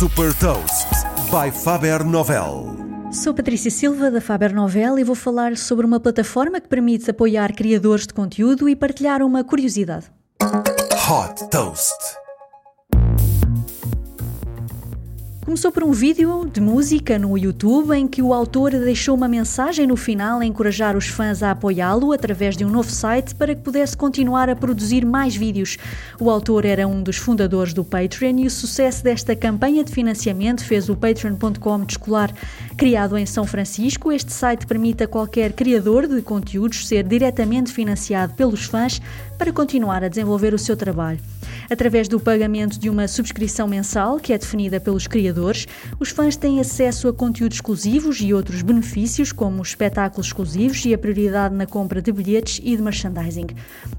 Super Toast by Faber Novel. Sou Patrícia Silva da Faber Novel e vou falar sobre uma plataforma que permite apoiar criadores de conteúdo e partilhar uma curiosidade. Hot Toast. Começou por um vídeo de música no YouTube em que o autor deixou uma mensagem no final a encorajar os fãs a apoiá-lo através de um novo site para que pudesse continuar a produzir mais vídeos. O autor era um dos fundadores do Patreon e o sucesso desta campanha de financiamento fez o Patreon.com descolar. Criado em São Francisco, este site permite a qualquer criador de conteúdos ser diretamente financiado pelos fãs para continuar a desenvolver o seu trabalho. Através do pagamento de uma subscrição mensal, que é definida pelos criadores, os fãs têm acesso a conteúdos exclusivos e outros benefícios, como espetáculos exclusivos e a prioridade na compra de bilhetes e de merchandising.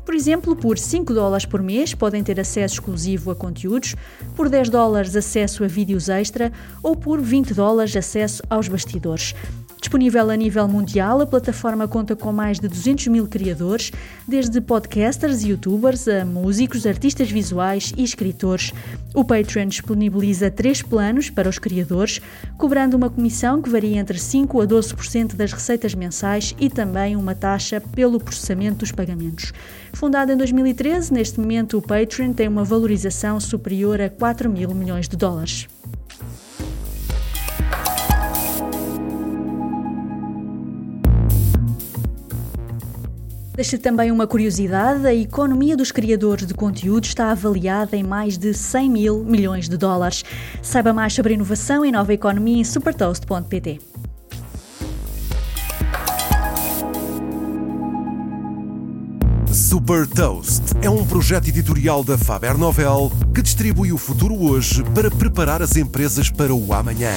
Por exemplo, por 5 dólares por mês podem ter acesso exclusivo a conteúdos, por 10 dólares acesso a vídeos extra ou por 20 dólares acesso aos bastidores. Disponível a nível mundial, a plataforma conta com mais de 200 mil criadores, desde podcasters e youtubers a músicos, artistas visuais e escritores. O Patreon disponibiliza três planos para os criadores, cobrando uma comissão que varia entre 5% a 12% das receitas mensais e também uma taxa pelo processamento dos pagamentos. Fundado em 2013, neste momento o Patreon tem uma valorização superior a 4 mil milhões de dólares. Deixa também uma curiosidade: a economia dos criadores de conteúdo está avaliada em mais de 100 mil milhões de dólares. Saiba mais sobre inovação e nova economia em supertoast.pt. Super Toast é um projeto editorial da Faber Novel que distribui o futuro hoje para preparar as empresas para o amanhã.